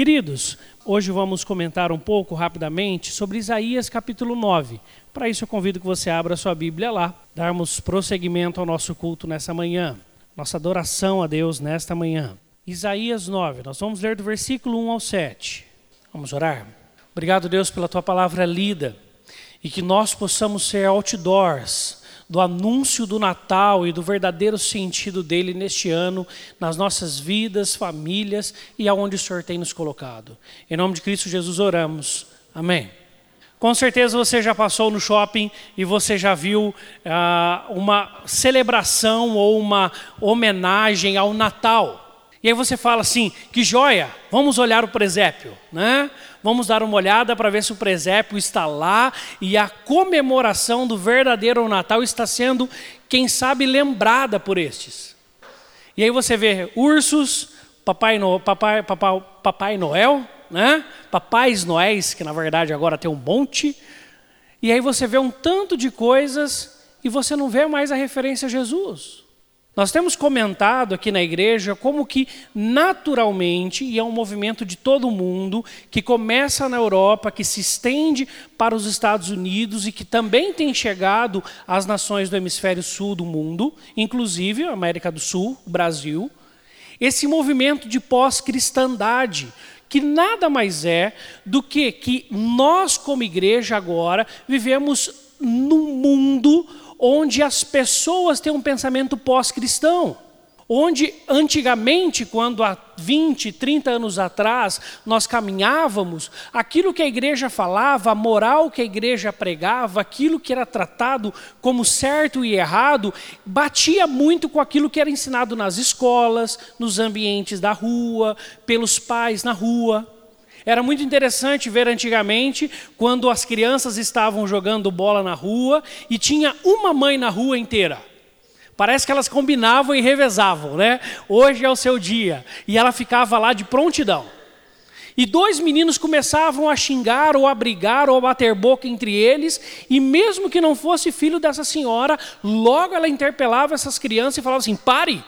Queridos, hoje vamos comentar um pouco rapidamente sobre Isaías capítulo 9. Para isso eu convido que você abra sua Bíblia lá, darmos prosseguimento ao nosso culto nessa manhã, nossa adoração a Deus nesta manhã. Isaías 9, nós vamos ler do versículo 1 ao 7. Vamos orar? Obrigado, Deus, pela tua palavra lida e que nós possamos ser outdoors do anúncio do Natal e do verdadeiro sentido dele neste ano, nas nossas vidas, famílias e aonde o Senhor tem nos colocado. Em nome de Cristo Jesus oramos. Amém. Com certeza você já passou no shopping e você já viu ah, uma celebração ou uma homenagem ao Natal. E aí você fala assim, que joia, vamos olhar o presépio, né? Vamos dar uma olhada para ver se o presépio está lá e a comemoração do verdadeiro Natal está sendo, quem sabe, lembrada por estes. E aí você vê ursos, Papai, no, papai, papai, papai Noel, né? Papais Noéis, que na verdade agora tem um monte. E aí você vê um tanto de coisas e você não vê mais a referência a Jesus. Nós temos comentado aqui na igreja como que naturalmente, e é um movimento de todo mundo, que começa na Europa, que se estende para os Estados Unidos e que também tem chegado às nações do hemisfério sul do mundo, inclusive a América do Sul, o Brasil, esse movimento de pós-cristandade, que nada mais é do que que nós como igreja agora vivemos num mundo onde as pessoas têm um pensamento pós-cristão. Onde antigamente, quando há 20, 30 anos atrás, nós caminhávamos, aquilo que a igreja falava, a moral que a igreja pregava, aquilo que era tratado como certo e errado, batia muito com aquilo que era ensinado nas escolas, nos ambientes da rua, pelos pais na rua. Era muito interessante ver antigamente quando as crianças estavam jogando bola na rua e tinha uma mãe na rua inteira. Parece que elas combinavam e revezavam, né? Hoje é o seu dia. E ela ficava lá de prontidão. E dois meninos começavam a xingar, ou a brigar, ou a bater boca entre eles, e mesmo que não fosse filho dessa senhora, logo ela interpelava essas crianças e falava assim: pare,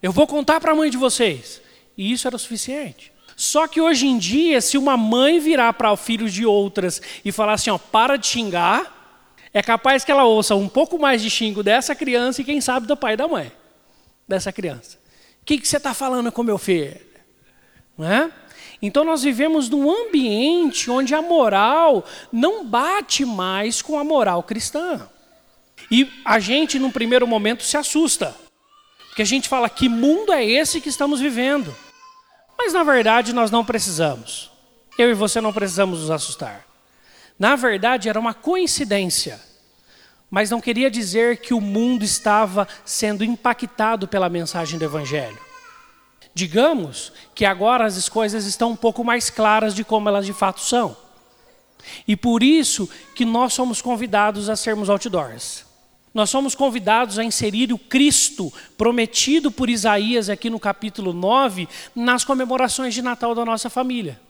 eu vou contar para a mãe de vocês. E isso era o suficiente. Só que hoje em dia, se uma mãe virar para filhos de outras e falar assim, ó, para de xingar, é capaz que ela ouça um pouco mais de xingo dessa criança e quem sabe do pai e da mãe dessa criança. O que, que você está falando com meu filho? Não é? Então nós vivemos num ambiente onde a moral não bate mais com a moral cristã. E a gente, num primeiro momento, se assusta. Porque a gente fala, que mundo é esse que estamos vivendo? Mas na verdade nós não precisamos. Eu e você não precisamos nos assustar. Na verdade era uma coincidência. Mas não queria dizer que o mundo estava sendo impactado pela mensagem do Evangelho. Digamos que agora as coisas estão um pouco mais claras de como elas de fato são. E por isso que nós somos convidados a sermos outdoors. Nós somos convidados a inserir o Cristo prometido por Isaías aqui no capítulo 9 nas comemorações de Natal da nossa família.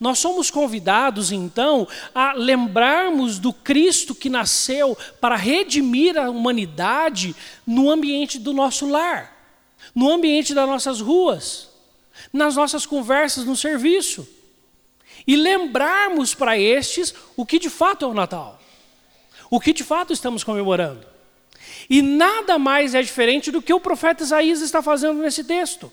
Nós somos convidados então a lembrarmos do Cristo que nasceu para redimir a humanidade no ambiente do nosso lar, no ambiente das nossas ruas, nas nossas conversas no serviço. E lembrarmos para estes o que de fato é o Natal. O que de fato estamos comemorando. E nada mais é diferente do que o profeta Isaías está fazendo nesse texto.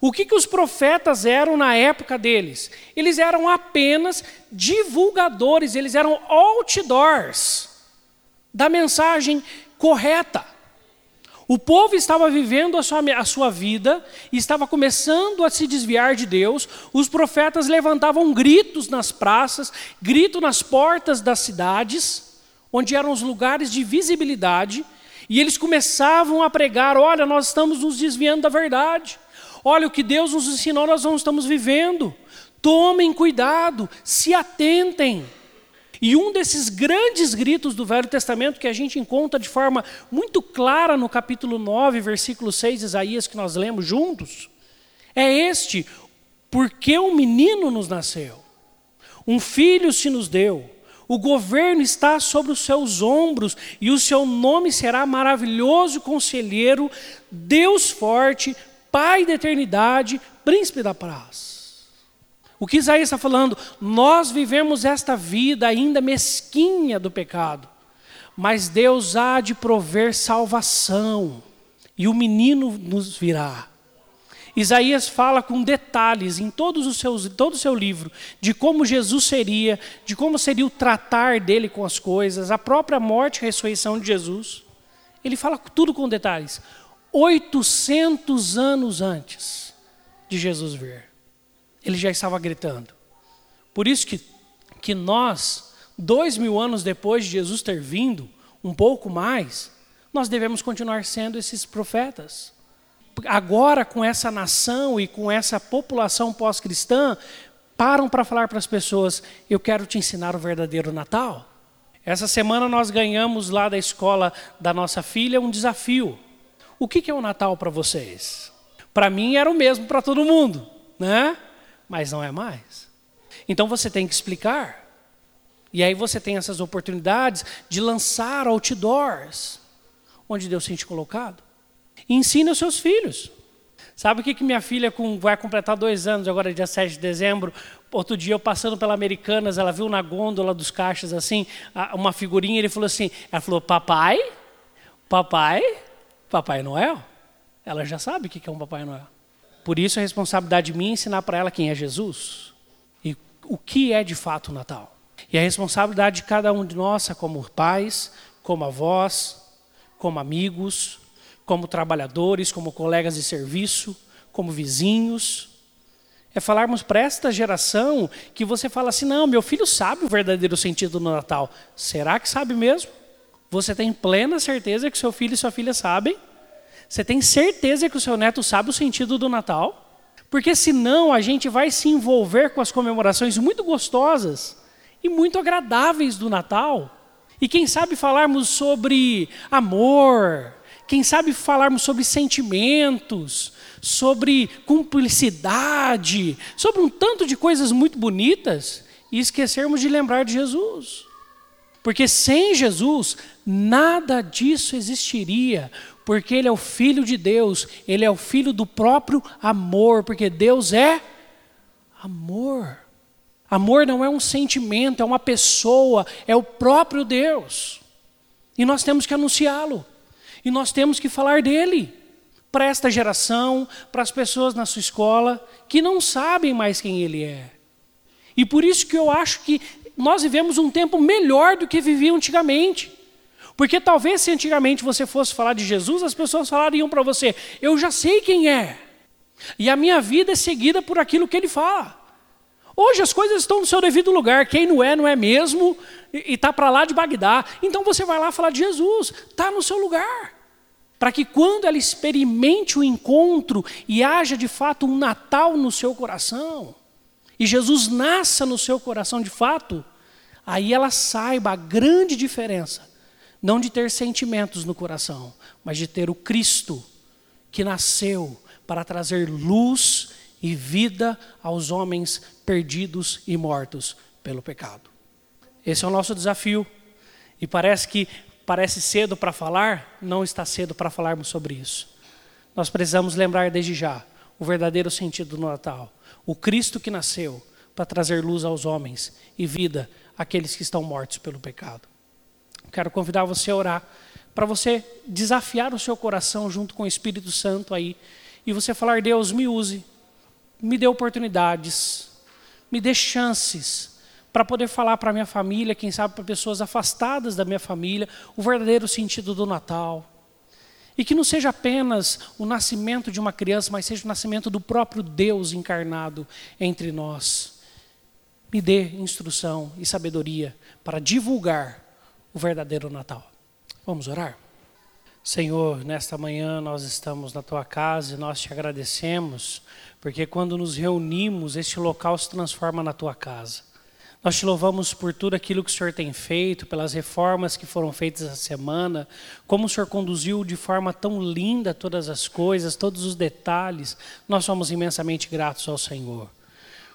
O que, que os profetas eram na época deles? Eles eram apenas divulgadores, eles eram outdoors da mensagem correta. O povo estava vivendo a sua, a sua vida estava começando a se desviar de Deus. Os profetas levantavam gritos nas praças, grito nas portas das cidades onde eram os lugares de visibilidade, e eles começavam a pregar: olha, nós estamos nos desviando da verdade, olha, o que Deus nos ensinou, nós não estamos vivendo. Tomem cuidado, se atentem. E um desses grandes gritos do Velho Testamento que a gente encontra de forma muito clara no capítulo 9, versículo 6, Isaías, que nós lemos juntos, é este: porque um menino nos nasceu, um filho se nos deu, o governo está sobre os seus ombros e o seu nome será maravilhoso conselheiro, Deus forte, Pai da eternidade, príncipe da paz. O que Isaías está falando? Nós vivemos esta vida ainda mesquinha do pecado, mas Deus há de prover salvação, e o menino nos virá. Isaías fala com detalhes em todos os seus, todo o seu livro de como Jesus seria, de como seria o tratar dele com as coisas, a própria morte e ressurreição de Jesus. Ele fala tudo com detalhes. 800 anos antes de Jesus vir, ele já estava gritando. Por isso que, que nós, dois mil anos depois de Jesus ter vindo, um pouco mais, nós devemos continuar sendo esses profetas agora com essa nação e com essa população pós-cristã, param para falar para as pessoas: eu quero te ensinar o verdadeiro Natal. Essa semana nós ganhamos lá da escola da nossa filha um desafio. O que é o Natal para vocês? Para mim era o mesmo para todo mundo, né? Mas não é mais. Então você tem que explicar. E aí você tem essas oportunidades de lançar outdoors onde Deus tem te colocado. E ensine os seus filhos. Sabe o que, que minha filha com, vai completar dois anos, agora dia 7 de dezembro? Outro dia eu passando pela Americanas, ela viu na gôndola dos caixas assim, uma figurinha, ele falou assim, ela falou, papai, papai, Papai Noel? Ela já sabe o que é um Papai Noel. Por isso a responsabilidade minha é ensinar para ela quem é Jesus e o que é de fato o Natal. E a responsabilidade de cada um de nós, como pais, como avós, como amigos, como trabalhadores, como colegas de serviço, como vizinhos. É falarmos para esta geração que você fala assim: não, meu filho sabe o verdadeiro sentido do Natal. Será que sabe mesmo? Você tem plena certeza que seu filho e sua filha sabem? Você tem certeza que o seu neto sabe o sentido do Natal? Porque senão a gente vai se envolver com as comemorações muito gostosas e muito agradáveis do Natal. E quem sabe falarmos sobre amor, quem sabe falarmos sobre sentimentos, sobre cumplicidade, sobre um tanto de coisas muito bonitas e esquecermos de lembrar de Jesus. Porque sem Jesus, nada disso existiria, porque Ele é o Filho de Deus, Ele é o Filho do próprio amor, porque Deus é amor. Amor não é um sentimento, é uma pessoa, é o próprio Deus. E nós temos que anunciá-lo. E nós temos que falar dele para esta geração, para as pessoas na sua escola que não sabem mais quem ele é. E por isso que eu acho que nós vivemos um tempo melhor do que viviam antigamente. Porque talvez se antigamente você fosse falar de Jesus, as pessoas falariam para você: Eu já sei quem é. E a minha vida é seguida por aquilo que ele fala. Hoje as coisas estão no seu devido lugar. Quem não é, não é mesmo, e está para lá de Bagdá. Então você vai lá falar de Jesus, está no seu lugar. Para que quando ela experimente o encontro e haja de fato um Natal no seu coração, e Jesus nasça no seu coração de fato, aí ela saiba a grande diferença, não de ter sentimentos no coração, mas de ter o Cristo que nasceu para trazer luz e vida aos homens perdidos e mortos pelo pecado. Esse é o nosso desafio. E parece que parece cedo para falar, não está cedo para falarmos sobre isso. Nós precisamos lembrar desde já o verdadeiro sentido do Natal. O Cristo que nasceu para trazer luz aos homens e vida àqueles que estão mortos pelo pecado. Quero convidar você a orar para você desafiar o seu coração junto com o Espírito Santo aí e você falar: Deus, me use me dê oportunidades, me dê chances para poder falar para minha família, quem sabe para pessoas afastadas da minha família, o verdadeiro sentido do Natal. E que não seja apenas o nascimento de uma criança, mas seja o nascimento do próprio Deus encarnado entre nós. Me dê instrução e sabedoria para divulgar o verdadeiro Natal. Vamos orar? Senhor, nesta manhã nós estamos na tua casa e nós te agradecemos, porque quando nos reunimos, este local se transforma na tua casa. Nós te louvamos por tudo aquilo que o Senhor tem feito, pelas reformas que foram feitas essa semana, como o Senhor conduziu de forma tão linda todas as coisas, todos os detalhes. Nós somos imensamente gratos ao Senhor.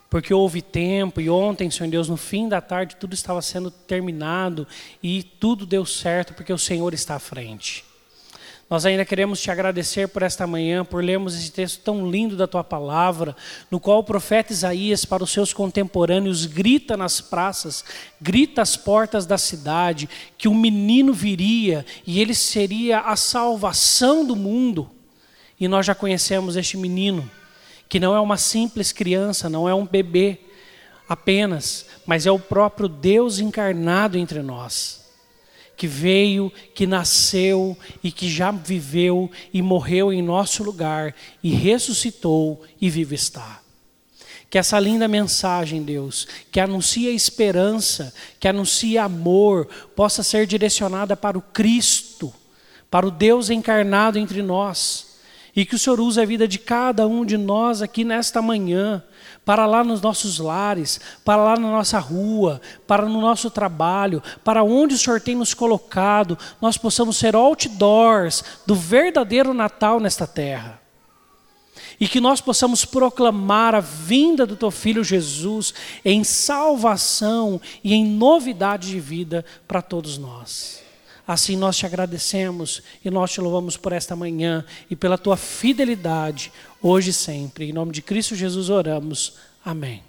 Porque houve tempo, e ontem, Senhor Deus, no fim da tarde, tudo estava sendo terminado e tudo deu certo, porque o Senhor está à frente. Nós ainda queremos te agradecer por esta manhã, por lermos esse texto tão lindo da tua palavra, no qual o profeta Isaías, para os seus contemporâneos, grita nas praças, grita às portas da cidade, que um menino viria e ele seria a salvação do mundo. E nós já conhecemos este menino, que não é uma simples criança, não é um bebê apenas, mas é o próprio Deus encarnado entre nós que veio, que nasceu e que já viveu e morreu em nosso lugar e ressuscitou e vive está. Que essa linda mensagem, Deus, que anuncia esperança, que anuncia amor, possa ser direcionada para o Cristo, para o Deus encarnado entre nós. E que o Senhor use a vida de cada um de nós aqui nesta manhã para lá nos nossos lares, para lá na nossa rua, para no nosso trabalho, para onde o Senhor tem nos colocado, nós possamos ser outdoors do verdadeiro Natal nesta terra. E que nós possamos proclamar a vinda do teu filho Jesus em salvação e em novidade de vida para todos nós. Assim nós te agradecemos e nós te louvamos por esta manhã e pela tua fidelidade hoje e sempre. Em nome de Cristo Jesus oramos. Amém.